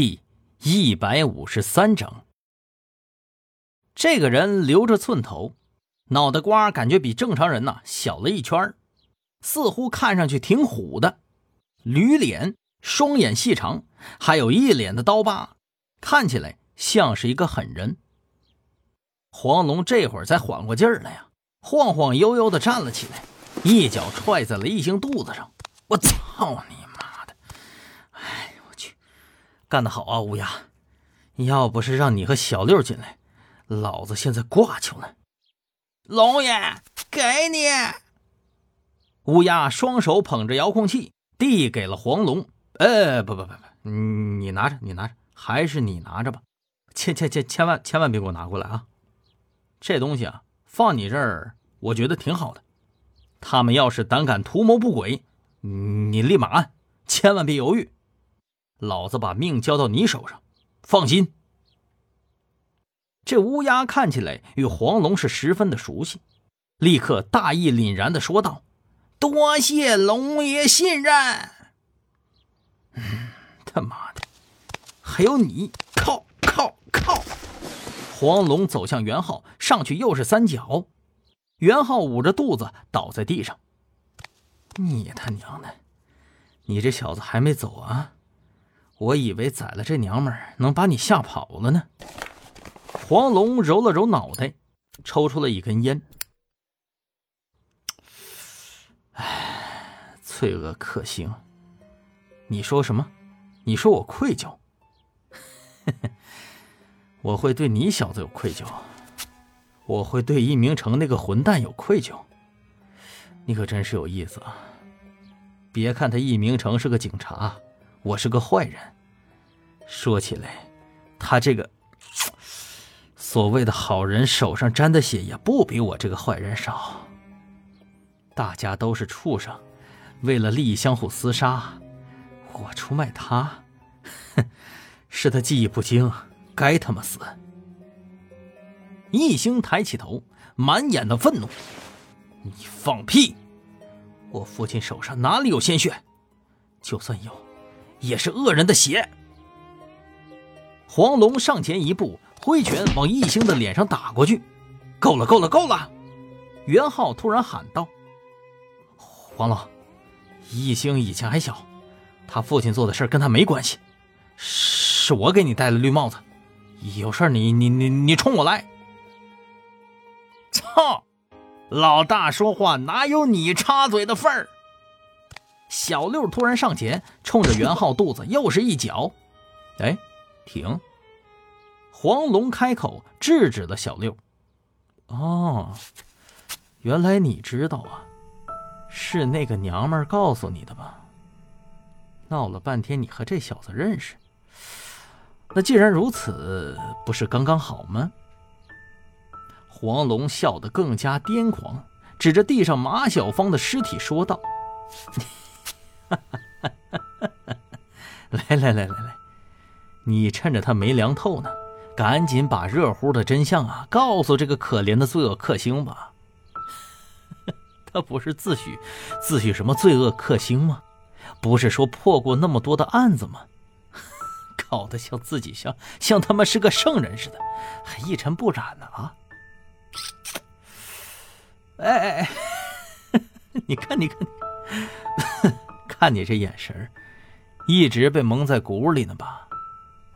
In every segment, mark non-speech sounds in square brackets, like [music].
第一百五十三章。这个人留着寸头，脑袋瓜感觉比正常人呐小了一圈似乎看上去挺虎的。驴脸，双眼细长，还有一脸的刀疤，看起来像是一个狠人。黄龙这会儿才缓过劲儿来呀，晃晃悠悠的站了起来，一脚踹在了异性肚子上。我操你！干得好啊，乌鸦！要不是让你和小六进来，老子现在挂球呢。龙爷，给你！乌鸦双手捧着遥控器，递给了黄龙。呃，不不不不，你拿着，你拿着，还是你拿着吧。千千千千万千万别给我拿过来啊！这东西啊，放你这儿，我觉得挺好的。他们要是胆敢图谋不轨，你立马按，千万别犹豫。老子把命交到你手上，放心。这乌鸦看起来与黄龙是十分的熟悉，立刻大义凛然的说道：“多谢龙爷信任。”嗯，他妈的，还有你！靠靠靠！黄龙走向袁浩，上去又是三脚。袁浩捂着肚子倒在地上。你他娘的，你这小子还没走啊？我以为宰了这娘们儿能把你吓跑了呢。黄龙揉了揉脑袋，抽出了一根烟。唉，罪恶克星，你说什么？你说我愧疚？[laughs] 我会对你小子有愧疚，我会对易明成那个混蛋有愧疚。你可真是有意思啊！别看他易明成是个警察。我是个坏人。说起来，他这个所谓的好人手上沾的血也不比我这个坏人少。大家都是畜生，为了利益相互厮杀，我出卖他，哼，[laughs] 是他记忆不精，该他妈死。一星抬起头，满眼的愤怒：“你放屁！我父亲手上哪里有鲜血？就算有。”也是恶人的血。黄龙上前一步，挥拳往易星的脸上打过去。够了，够了，够了！袁浩突然喊道：“黄龙，易星以前还小，他父亲做的事跟他没关系，是我给你戴了绿帽子。有事你你你你冲我来！”操！老大说话哪有你插嘴的份儿？小六突然上前，冲着袁浩肚子又是一脚。哎，停！黄龙开口制止了小六。哦，原来你知道啊，是那个娘们告诉你的吧？闹了半天，你和这小子认识。那既然如此，不是刚刚好吗？黄龙笑得更加癫狂，指着地上马小芳的尸体说道。[laughs] [laughs] 哈，来来来来来，你趁着他没凉透呢，赶紧把热乎的真相啊告诉这个可怜的罪恶克星吧。[laughs] 他不是自诩自诩什么罪恶克星吗？不是说破过那么多的案子吗？[laughs] 搞得像自己像像他妈是个圣人似的，还一尘不染呢啊！哎哎哎，你看你看。看你这眼神一直被蒙在鼓里呢吧？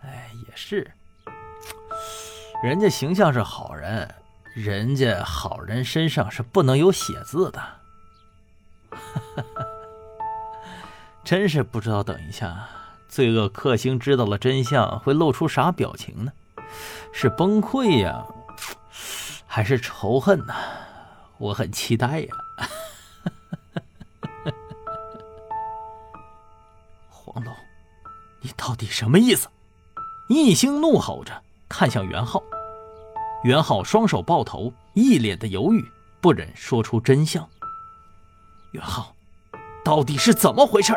哎，也是，人家形象是好人，人家好人身上是不能有血字的。[laughs] 真是不知道，等一下罪恶克星知道了真相会露出啥表情呢？是崩溃呀，还是仇恨呢？我很期待呀。你到底什么意思？一星怒吼着，看向袁浩。袁浩双手抱头，一脸的犹豫，不忍说出真相。袁浩，到底是怎么回事？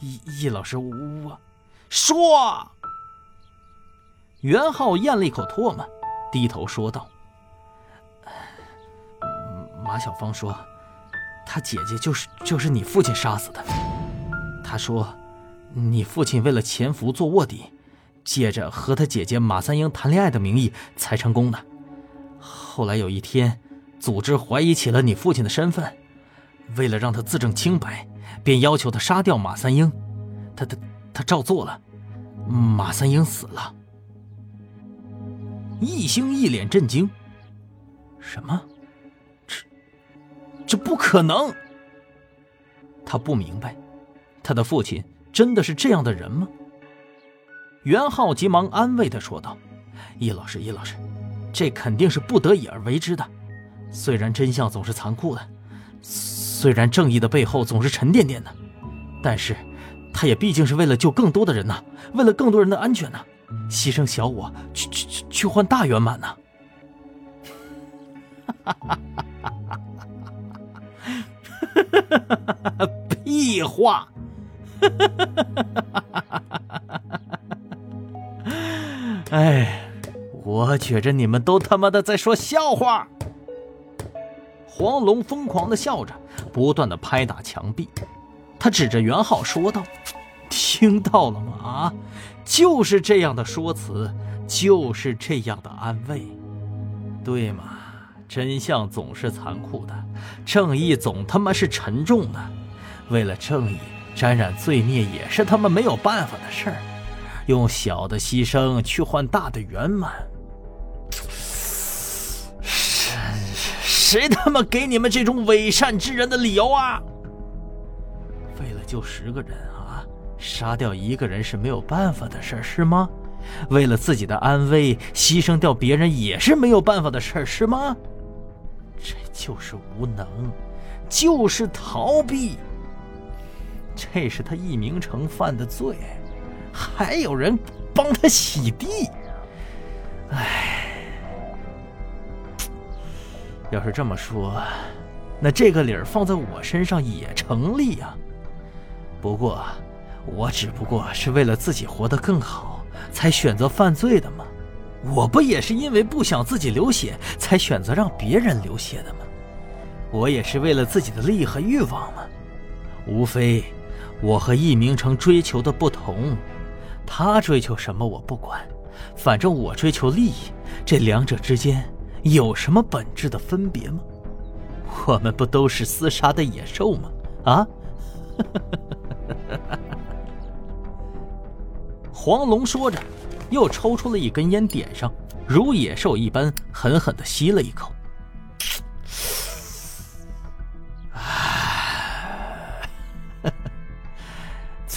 易易老师，我说。袁浩咽了一口唾沫，低头说道：“马小芳说，他姐姐就是就是你父亲杀死的。他说。”你父亲为了潜伏做卧底，借着和他姐姐马三英谈恋爱的名义才成功的。后来有一天，组织怀疑起了你父亲的身份，为了让他自证清白，便要求他杀掉马三英。他他他照做了，马三英死了。易兴一脸震惊：“什么？这这不可能！”他不明白，他的父亲真的是这样的人吗？袁浩急忙安慰他说道：“易老师，易老师，这肯定是不得已而为之的。虽然真相总是残酷的，虽然正义的背后总是沉甸甸的，但是他也毕竟是为了救更多的人呐，为了更多人的安全呐，牺牲小我去去去去换大圆满呐！”哈哈哈哈哈哈！屁话！[laughs] 哎，我觉着你们都他妈的在说笑话。黄龙疯狂的笑着，不断的拍打墙壁。他指着袁浩说道：“听到了吗？啊，就是这样的说辞，就是这样的安慰，对吗？真相总是残酷的，正义总他妈是沉重的。”为了正义，沾染罪孽也是他们没有办法的事儿。用小的牺牲去换大的圆满，谁谁他妈给你们这种伪善之人的理由啊？为了救十个人啊，杀掉一个人是没有办法的事儿，是吗？为了自己的安危，牺牲掉别人也是没有办法的事儿，是吗？这就是无能，就是逃避。这是他易明成犯的罪，还有人帮他洗地。唉，要是这么说，那这个理儿放在我身上也成立呀。不过，我只不过是为了自己活得更好，才选择犯罪的嘛。我不也是因为不想自己流血，才选择让别人流血的吗？我也是为了自己的利益和欲望嘛，无非。我和易明成追求的不同，他追求什么我不管，反正我追求利益，这两者之间有什么本质的分别吗？我们不都是厮杀的野兽吗？啊！[laughs] 黄龙说着，又抽出了一根烟，点上，如野兽一般狠狠的吸了一口。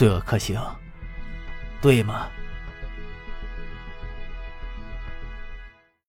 罪恶可行，对吗？